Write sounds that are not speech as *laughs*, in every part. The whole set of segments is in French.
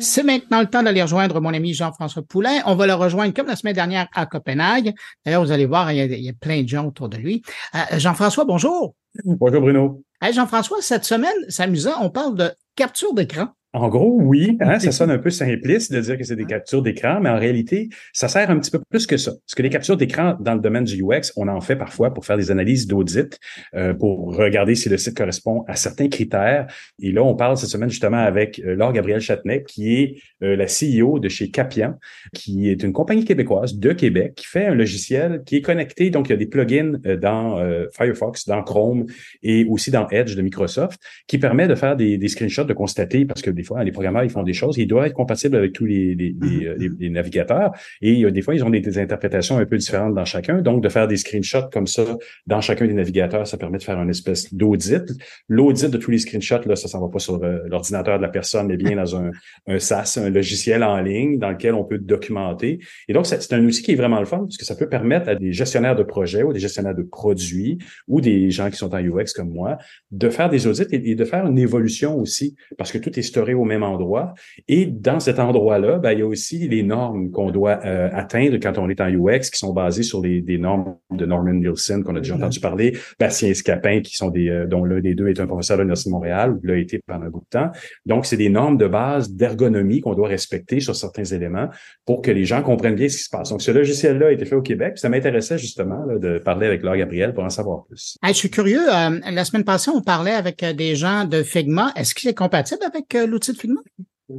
C'est maintenant le temps d'aller rejoindre mon ami Jean-François Poulain. On va le rejoindre comme la semaine dernière à Copenhague. D'ailleurs, vous allez voir, il y a, plein de gens autour de lui. Euh, Jean-François, bonjour. Bonjour Bruno. Jean-François, cette semaine, c'est amusant, on parle de capture d'écran. En gros, oui, hein, ça sonne un peu simpliste de dire que c'est des captures d'écran, mais en réalité, ça sert un petit peu plus que ça. Parce que les captures d'écran dans le domaine du UX, on en fait parfois pour faire des analyses d'audit, euh, pour regarder si le site correspond à certains critères. Et là, on parle cette semaine justement avec euh, Laure Gabriel Châtenay, qui est euh, la CEO de chez Capian, qui est une compagnie québécoise de Québec, qui fait un logiciel qui est connecté. Donc, il y a des plugins dans Firefox, dans Chrome et aussi dans Edge de Microsoft, qui permet de faire des, des screenshots, de constater, parce que des fois, les programmeurs, ils font des choses, ils doivent être compatibles avec tous les, les, mm-hmm. navigateurs. Et des fois, ils ont des, interprétations un peu différentes dans chacun. Donc, de faire des screenshots comme ça dans chacun des navigateurs, ça permet de faire une espèce d'audit. L'audit de tous les screenshots, là, ça s'en va pas sur euh, l'ordinateur de la personne, mais bien dans un, un SaaS, un logiciel en ligne dans lequel on peut documenter. Et donc, c'est un outil qui est vraiment le fun parce que ça peut permettre à des gestionnaires de projets ou des gestionnaires de produits ou des gens qui sont en UX comme moi de faire des audits et, de faire une évolution aussi parce que tout est storé au même endroit. Et dans cet endroit-là, ben, il y a aussi les normes qu'on doit euh, atteindre quand on est en UX, qui sont basées sur les, des normes de Norman Nielsen qu'on a déjà entendu parler, Bastien Escapin, qui sont des, euh, dont l'un des deux est un professeur de l'Université de Montréal, l'a été pendant un bout de temps. Donc, c'est des normes de base d'ergonomie qu'on doit respecter sur certains éléments pour que les gens comprennent bien ce qui se passe. Donc, ce logiciel-là a été fait au Québec. ça m'intéressait justement de parler avec Laure Gabriel pour en savoir plus. je suis curieux. Euh, la semaine passée, on parlait avec des gens de Figma. Est-ce qu'il est compatible avec l'outil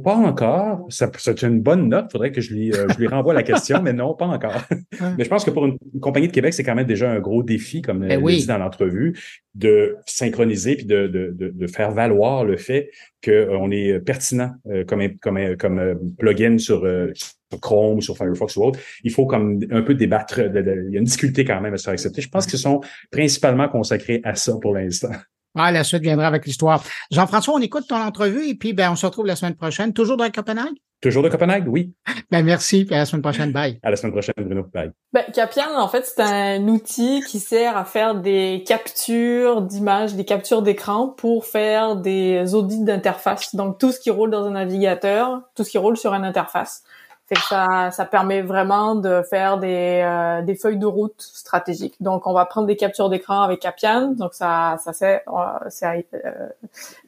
Pas encore. C'est une bonne note. Il faudrait que je lui, euh, je lui renvoie la question, mais non, pas encore. *laughs* mais je pense que pour une, compagnie de Québec, c'est quand même déjà un gros défi, comme ben euh, dit dans l'entrevue, de synchroniser puis de, de, de, faire valoir le fait qu'on est pertinent euh, comme, comme, comme plugin sur, Chrome, sur Firefox ou autre. Il faut comme un peu débattre. il y a une difficulté quand même à se faire accepter. Je pense qu'ils sont principalement consacrés à ça pour l'instant. Ah, la suite viendra avec l'histoire. Jean-François, on écoute ton entrevue et puis ben, on se retrouve la semaine prochaine. Toujours dans Copenhague? Toujours de Copenhague, oui. *laughs* Ben, merci. à la semaine prochaine. Bye. À la semaine prochaine, Bruno. Bye. Ben, Capian, en fait, c'est un outil qui sert à faire des captures d'images, des captures d'écran pour faire des audits d'interface. Donc, tout ce qui roule dans un navigateur, tout ce qui roule sur une interface. Fait que ça, ça permet vraiment de faire des, euh, des feuilles de route stratégiques. Donc, on va prendre des captures d'écran avec Appian. Donc, ça, ça, c'est, euh,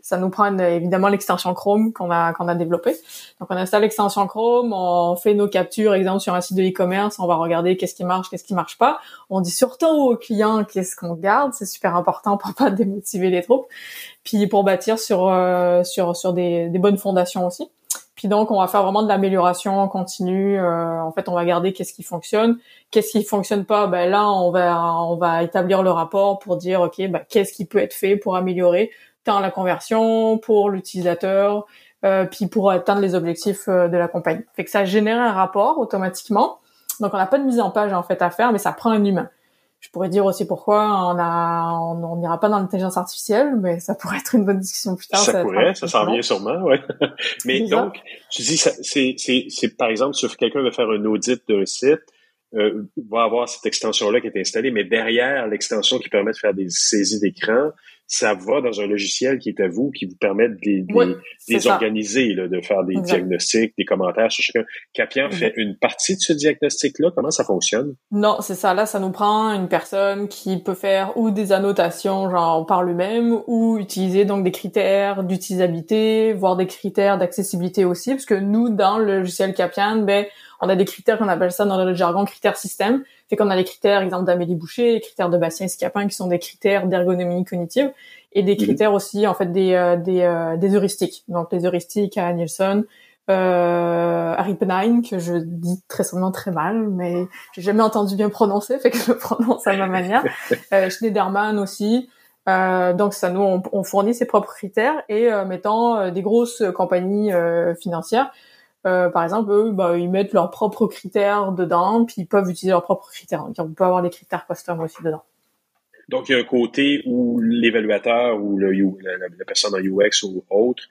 ça nous prend évidemment l'extension Chrome qu'on a, qu'on a développée. Donc, on installe l'extension Chrome, on fait nos captures, exemple sur un site de e-commerce, on va regarder qu'est-ce qui marche, qu'est-ce qui marche pas. On dit surtout aux clients qu'est-ce qu'on garde, c'est super important pour pas *laughs* démotiver les troupes, puis pour bâtir sur, euh, sur, sur des, des bonnes fondations aussi. Puis donc, on va faire vraiment de l'amélioration continue. Euh, en fait, on va garder qu'est-ce qui fonctionne, qu'est-ce qui fonctionne pas. Ben là, on va on va établir le rapport pour dire ok, ben, qu'est-ce qui peut être fait pour améliorer tant la conversion pour l'utilisateur, euh, puis pour atteindre les objectifs euh, de la compagnie. Fait que ça génère un rapport automatiquement. Donc, on n'a pas de mise en page en fait à faire, mais ça prend un humain. Je pourrais dire aussi pourquoi on a, on n'ira pas dans l'intelligence artificielle, mais ça pourrait être une bonne discussion plus tard. Ça, ça pourrait, ça s'en vient sûrement, ouais. *laughs* mais donc, tu dis, c'est, c'est, c'est, par exemple, si quelqu'un veut faire un audit d'un site, euh, va avoir cette extension-là qui est installée, mais derrière l'extension qui permet de faire des saisies d'écran, ça va dans un logiciel qui est à vous, qui vous permet de les, organiser, là, de faire des diagnostics, des commentaires sur chacun. Capian fait une partie de ce diagnostic-là. Comment ça fonctionne? Non, c'est ça. Là, ça nous prend une personne qui peut faire ou des annotations, genre par lui-même, ou utiliser donc des critères d'utilisabilité, voire des critères d'accessibilité aussi, parce que nous, dans le logiciel Capian, ben, on a des critères qu'on appelle ça dans le jargon critères système. Fait qu'on a les critères, exemple d'Amélie Boucher, les critères de Bastien Scapin, qui sont des critères d'ergonomie cognitive, et des mhm. critères aussi, en fait, des, euh, des, euh, des heuristiques. Donc, les heuristiques à Nielsen, euh, Harry Penine, que je dis très sûrement très mal, mais j'ai jamais entendu bien prononcer, fait que je le prononce à ma manière. *laughs* euh, Schneiderman aussi. Euh, donc ça nous on, on, fournit ses propres critères et euh, mettant des grosses compagnies financières euh, par exemple, eux, bah, ils mettent leurs propres critères dedans, puis ils peuvent utiliser leurs propres critères. Donc, on peut avoir des critères custom aussi dedans. Donc, il y a un côté où l'évaluateur ou le, la, personne en UX ou autre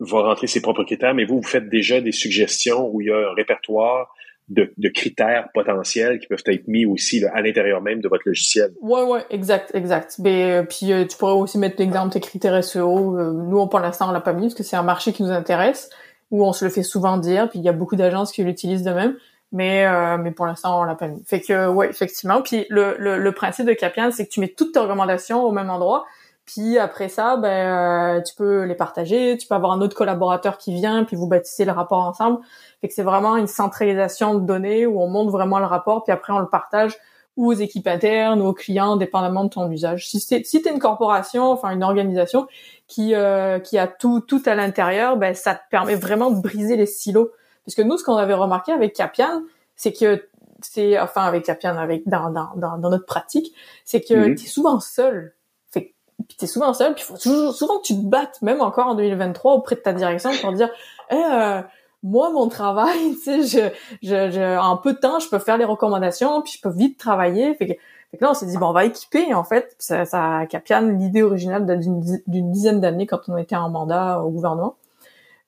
va rentrer ses propres critères, mais vous, vous faites déjà des suggestions où il y a un répertoire de, critères potentiels qui peuvent être mis aussi à l'intérieur même de votre logiciel. Ouais, ouais, exact, exact. Mais, ben, puis euh, tu pourrais aussi mettre l'exemple tes critères SEO. Euh, nous, pour l'instant, on l'a pas mis parce que c'est un marché qui nous intéresse où on se le fait souvent dire, puis il y a beaucoup d'agences qui l'utilisent de même, mais euh, mais pour l'instant on l'a pas mis. Fait que ouais, effectivement. Puis le, le, le principe de Capian, c'est que tu mets toutes tes recommandations au même endroit. Puis après ça, ben euh, tu peux les partager, tu peux avoir un autre collaborateur qui vient, puis vous bâtissez le rapport ensemble. Fait que c'est vraiment une centralisation de données où on monte vraiment le rapport, puis après on le partage ou aux équipes internes ou aux clients, dépendamment de ton usage. Si c'est si t'es une corporation, enfin une organisation qui euh, qui a tout tout à l'intérieur, ben ça te permet vraiment de briser les silos. Parce que nous, ce qu'on avait remarqué avec Capian, c'est que c'est enfin avec Capian, avec dans dans dans, dans notre pratique, c'est que mm t'es souvent seul. Fait puis t'es souvent seul, puis faut toujours, souvent que tu te battes, même encore en 2023 auprès de ta direction pour dire, eh, euh, moi mon travail, *laughs* tu sais, je, je, je, en peu de temps, je peux faire les recommandations, puis je peux vite travailler. Fait que, fait que là, on s'est dit, bon, on va équiper, en fait, ça, ça Capian, l'idée originale d'une dizaine d'années quand on était en mandat au gouvernement.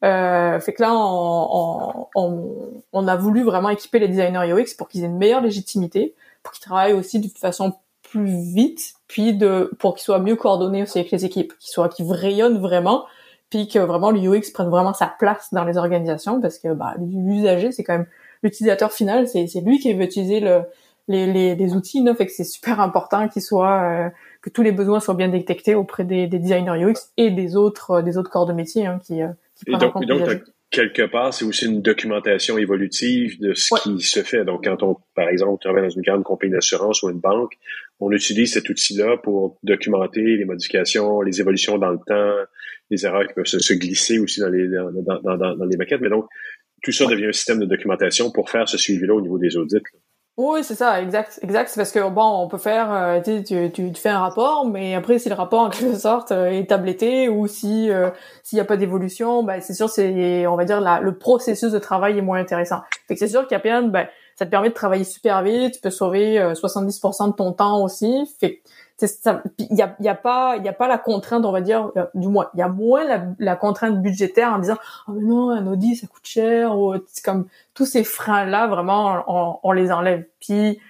Euh, fait que là, on, on, on, a voulu vraiment équiper les designers UX pour qu'ils aient une meilleure légitimité, pour qu'ils travaillent aussi de façon plus vite, puis de pour qu'ils soient mieux coordonnés aussi avec les équipes, qu'ils soient qu'ils rayonnent vraiment, puis que vraiment le UX prenne vraiment sa place dans les organisations, parce que bah, l'usager, c'est quand même l'utilisateur final, c'est lui qui veut utiliser le, les, les, les outils, là, fait que c'est super important qu'il soit euh, que tous les besoins soient bien détectés auprès des, des designers UX et des autres euh, des autres corps de métier hein, qui, euh, qui et donc, donc quelque part, c'est aussi une documentation évolutive de ce qui se fait. Donc, quand on, par exemple, travaille dans une grande compagnie d'assurance ou une banque, on utilise cet outil-là pour documenter les modifications, les évolutions dans le temps, les erreurs qui peuvent se, glisser aussi dans les, dans, dans, dans, dans, les maquettes. Mais donc, tout ça devient un système de documentation pour faire ce suivi-là au niveau des audits. Oui, c'est ça, exact, exact. C'est parce que bon, on peut faire, euh, tu, tu, tu, fais un rapport, mais après si le rapport en quelque sorte euh, est tabletté ou si euh, s'il n'y a pas d'évolution, ben c'est sûr c'est, on va dire la, le processus de travail est moins intéressant. Fait que c'est sûr qu'Appian, ben ça te permet de travailler super vite, tu peux sauver 70% de ton temps aussi. Fait il y a, pas il y a pas la contrainte on va dire euh, du moins. Il y a moins la, contrainte budgétaire en disant oh mais non un audit ça coûte cher ou c'est comme tous ces freins là vraiment on, on, les enlève. Puis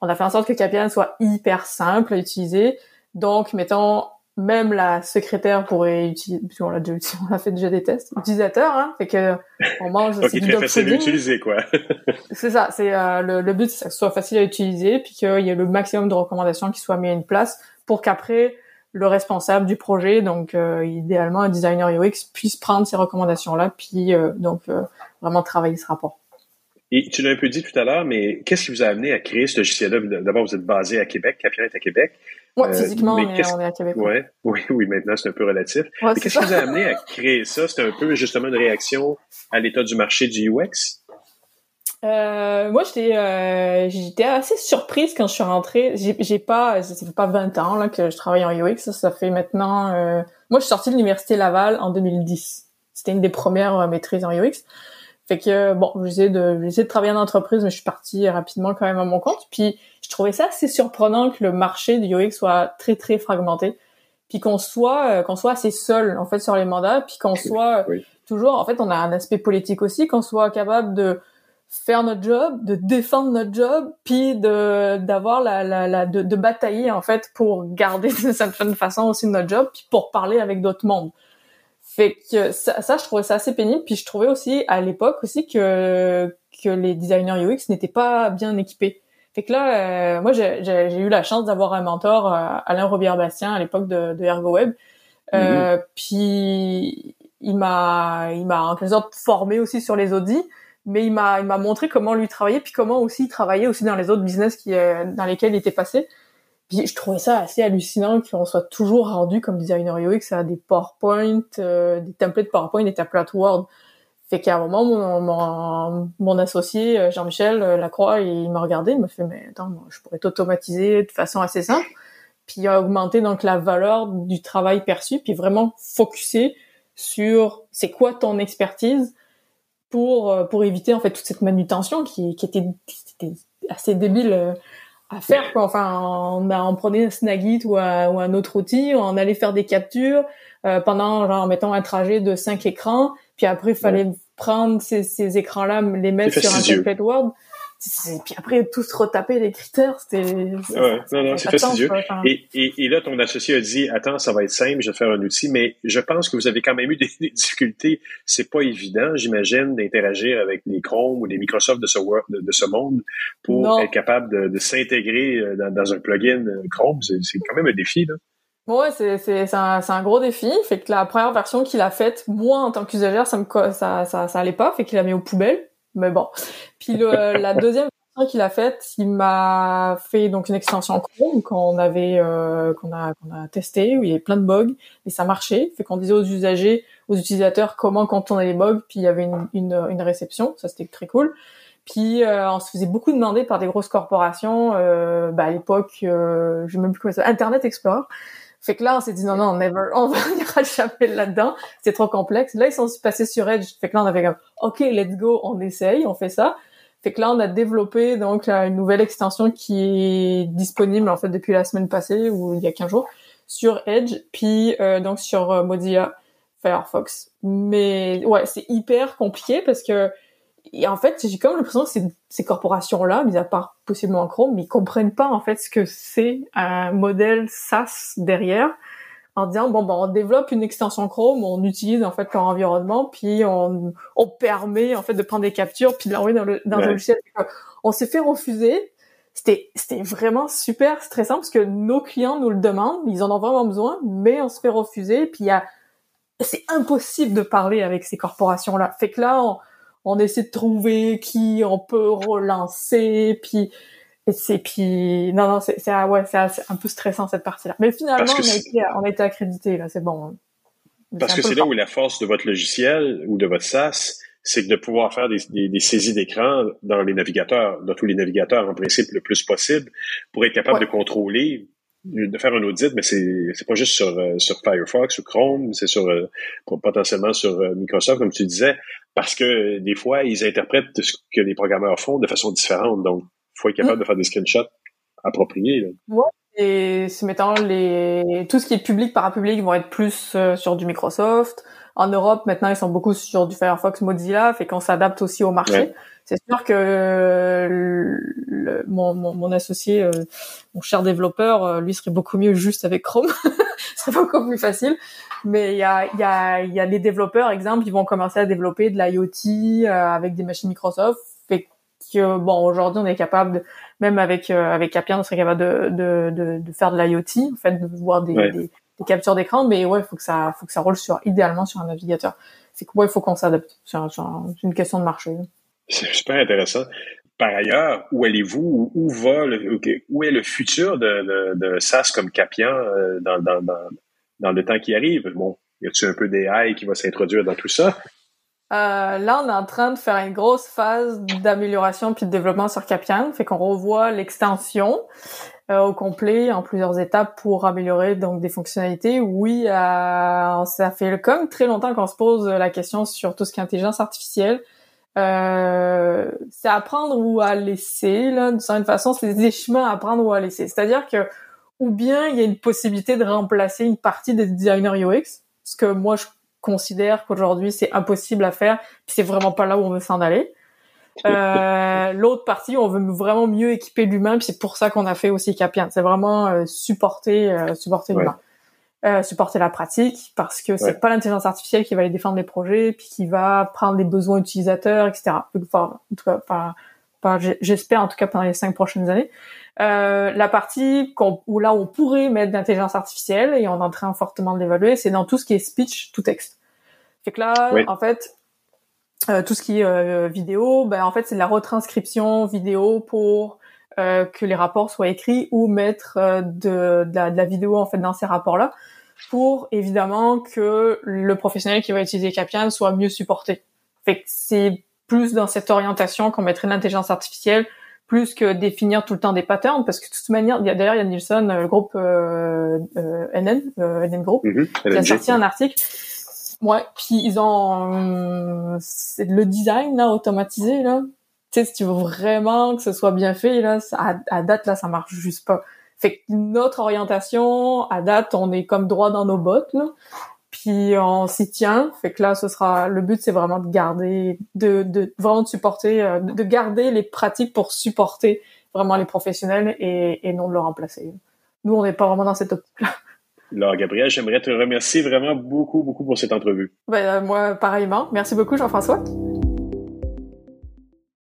on a fait en sorte que Capian soit hyper simple à utiliser. Donc mettons même la secrétaire pourrait utiliser, on l'a déjà, *laughs* on a fait déjà des tests utilisateurs, hein, fait que on mange. c'est très facile à utiliser, quoi. *laughs* c'est ça, c'est euh, le, le, but, c'est que ce soit facile à utiliser, puis qu'il y ait le maximum de recommandations qui soient mis à une place pour qu'après le responsable du projet, donc euh, idéalement un designer UX, puisse prendre ces recommandations-là, puis euh, donc vraiment travailler ce rapport. Et tu l'as un peu dit tout à l'heure, mais qu'est-ce qui vous a amené à créer ce logiciel-là? D'abord, vous êtes basé à Québec, est à Québec. Oui, euh, physiquement, on est, on est, à Québec. Ouais, oui, oui, maintenant, c'est un peu relatif. mais qu'est-ce qui vous a amené à créer ça? C'était un peu justement une réaction à l'état du marché du UX? Euh, moi, j'étais, euh, j'étais assez surprise quand je suis rentrée. J'ai, pas, ça fait pas 20 ans là que je travaille en UX. Ça, ça fait maintenant. Euh... Moi, je suis sortie de l'université Laval en 2010. C'était une des premières maîtrises en UX. Fait que bon, j'essaie de j'essaie de travailler en entreprise, mais je suis partie rapidement quand même à mon compte. Puis je trouvais ça assez surprenant que le marché du UX soit très très fragmenté, puis qu'on soit euh, qu'on soit assez seul en fait sur les mandats, puis qu'on soit toujours en fait on a un aspect politique aussi, qu'on soit capable de faire notre job, de défendre notre job, puis de d'avoir la, la, la de, de, batailler en fait pour garder *laughs* d'une certaine façon aussi notre job, puis pour parler avec d'autres mondes. Fait que ça, ça, je trouvais ça assez pénible. Puis je trouvais aussi à l'époque aussi que que les designers UX n'étaient pas bien équipés. Fait que là, euh, moi, j'ai eu la chance d'avoir un mentor, euh, Alain Robillard-Bastien, à l'époque de, de ErgoWeb. Euh, mm-hmm. Puis il m'a, il m'a en quelque sorte formé aussi sur les audits, mais il m'a, il m'a montré comment lui travailler, puis comment aussi il travaillait aussi dans les autres business qui, dans lesquels il était passé. Puis je trouvais ça assez hallucinant qu'on soit toujours rendu comme designer UX à des PowerPoint, euh, des templates PowerPoint, des templates Word. Fait qu'à un moment, mon, mon, mon associé euh, Jean-Michel euh, Lacroix, il m'a regardé, il m'a fait mais attends, je pourrais t'automatiser de façon assez simple, puis augmenter donc la valeur du travail perçu, puis vraiment focuser sur c'est quoi ton expertise pour pour éviter en fait toute cette manutention qui, qui était, qui était assez débile à faire quoi. Enfin, on, on prenait un Snagit ou un, ou un autre outil, on allait faire des captures euh, pendant genre mettons un trajet de cinq écrans, puis après il fallait prendre ces, ces écrans-là, les mettre sur un template Word. Puis après tous retaper les critères, c'était. Ouais, non, non, c'est fastidieux. Et, et, et, là, ton associé a dit, attends, ça va être simple, je vais faire un outil, mais je pense que vous avez quand même eu des, difficultés. C'est pas évident, j'imagine, d'interagir avec les Chrome ou les Microsoft de ce, de, de ce monde pour être capable de, de s'intégrer euh, dans, dans, un plugin euh, Chrome. C'est quand même un défi, là. Ouais, c'est c'est un, un gros défi. Fait que la première version qu'il a faite, moi en tant qu'usager, ça me ça, ça ça allait pas, fait qu'il a mis aux poubelles mais bon. Puis le, *laughs* la deuxième qu'il a faite, il m'a fait donc une extension Chrome qu'on avait euh, qu'on a qu'on a testé où il y avait plein de bugs et ça marchait. Fait qu'on disait aux usagers, aux utilisateurs comment contourner les bugs, puis il y avait une une, une réception, ça c'était très cool. Puis euh, on se faisait beaucoup demander par des grosses corporations. Euh, bah, à l'époque, euh, je sais même plus comment ça, Internet Explorer. Fait que là, on s'est dit non, non, never, *laughs* on n'ira jamais là-dedans. C'est trop complexe. Là, ils sont passés sur Edge. Fait que là, on avait comme, OK, let's go, on essaye, on fait ça. Fait que là, on a développé donc une nouvelle extension qui est disponible en fait depuis la semaine passée ou il y a 15 jours sur Edge, puis euh, donc sur euh, Mozilla Firefox. Mais ouais, c'est hyper compliqué parce que et en fait, j'ai comme l'impression que ces, ces corporations-là, mis à part possiblement Chrome, ils comprennent pas en fait ce que c'est un modèle SaaS derrière, en disant bon ben on développe une extension Chrome, on utilise en fait leur environnement, puis on, on permet en fait de prendre des captures puis de l'envoyer dans, le, dans un logiciel. On s'est fait refuser. C'était c'était vraiment super stressant parce que nos clients nous le demandent, ils en ont vraiment besoin, mais on se fait refuser. Puis il y a c'est impossible de parler avec ces corporations-là. Fait que là, on, on essaie de trouver qui on peut relancer, puis et c'est puis non non c'est ah ouais c'est un peu stressant cette partie-là. Mais finalement on a, été, on a été accrédité là, c'est bon. Parce que c'est là où la force de votre logiciel ou de votre SaaS, c'est de pouvoir faire des, des, des saisies d'écran dans les navigateurs, dans tous les navigateurs en principe le plus possible, pour être capable de contrôler de faire un audit, mais c'est c'est pas juste sur euh, sur Firefox ou Chrome, c'est sur euh, potentiellement sur euh, Microsoft comme tu disais, parce que des fois ils interprètent ce que les programmeurs font de façon différente, donc faut être capable de faire des screenshots appropriés. Là. Ouais. Et se mettant les tout ce qui est public parapublic vont être plus sur du Microsoft. En Europe maintenant ils sont beaucoup sur du Firefox Mozilla, fait qu'on s'adapte aussi au marché. C'est sûr que le, mon, mon, mon, associé, euh, mon cher développeur, euh, lui serait beaucoup mieux juste avec Chrome. *laughs* Ce serait beaucoup plus facile. Mais il y a, y, a, y a les développeurs, exemple, ils vont commencer à développer de l'IoT euh, avec des machines Microsoft. Fait que bon, aujourd'hui, on est capable, de, même avec avec Appian, on serait capable de, de, de, de faire de l'IoT, en fait, de voir des, des, des captures d'écran. Mais ouais, il faut que ça, faut que ça roule sur idéalement sur un navigateur. C'est quoi ouais, il faut qu'on s'adapte. C'est une question de marché. C'est super intéressant. Par ailleurs, où allez-vous? Où va le, où est le futur de, de, de SaaS comme Capian euh, dans, dans, dans, dans, le temps qui arrive? Bon, y a-t-il un peu d'AI qui va s'introduire dans tout ça? Euh, là, on est en train de faire une grosse phase d'amélioration puis de développement sur Capian, fait qu'on revoit l'extension au complet en plusieurs étapes pour améliorer donc des fonctionnalités. Oui, euh, ça fait comme très longtemps qu'on se pose la question sur tout ce qui est intelligence artificielle. Euh, c'est apprendre ou à laisser, là, d'une certaine façon, c'est des chemins à apprendre ou à laisser. C'est-à-dire que, ou bien il y a une possibilité de remplacer une partie des designers UX, ce que moi je considère qu'aujourd'hui c'est impossible à faire, puis c'est vraiment pas là où on veut s'en aller. Euh, L'autre partie, on veut vraiment mieux équiper l'humain, puis c'est pour ça qu'on a fait aussi Capian. C'est vraiment euh, supporter, euh, supporter l'humain. Euh, supporter la pratique parce que c'est pas l'intelligence artificielle qui va aller défendre les projets puis qui va prendre les besoins utilisateurs etc enfin, en tout cas pas, pas j'espère en tout cas pendant les cinq prochaines années. Euh, la partie où là on pourrait mettre d'intelligence artificielle et on est en train fortement de l'évaluer c'est dans tout ce qui est speech to text. Fait que là en fait euh, tout ce qui est euh, vidéo ben en fait c'est de la retranscription vidéo pour euh, que les rapports soient écrits ou mettre euh, de, de, la, vidéo en fait dans ces rapports-là pour évidemment que le professionnel qui va utiliser Capian soit mieux supporté. Fait que c'est plus dans cette orientation qu'on mettrait l'intelligence artificielle plus que définir tout le temps des patterns parce que de toute manière il y a d'ailleurs il y a Nielsen le groupe euh, euh, NN euh, NN Group mhm, qui a sorti un article Ouais, puis ils ont euh, le design là automatisé là. Tu sais si tu veux vraiment que ce soit bien fait là, à, à, date là ça marche juste pas. Fait que notre orientation à date, on est comme droit dans nos bottes là. Puis on s'y tient, fait que là ce sera le but c'est vraiment de garder de, de vraiment de supporter euh, de garder les pratiques pour supporter vraiment les professionnels et, et non de le remplacer. Nous on n'est pas vraiment dans cette optique là. Alors, Gabriel, j'aimerais te remercier vraiment beaucoup, beaucoup pour cette entrevue. Ben, euh, moi, pareillement. Merci beaucoup, Jean-François.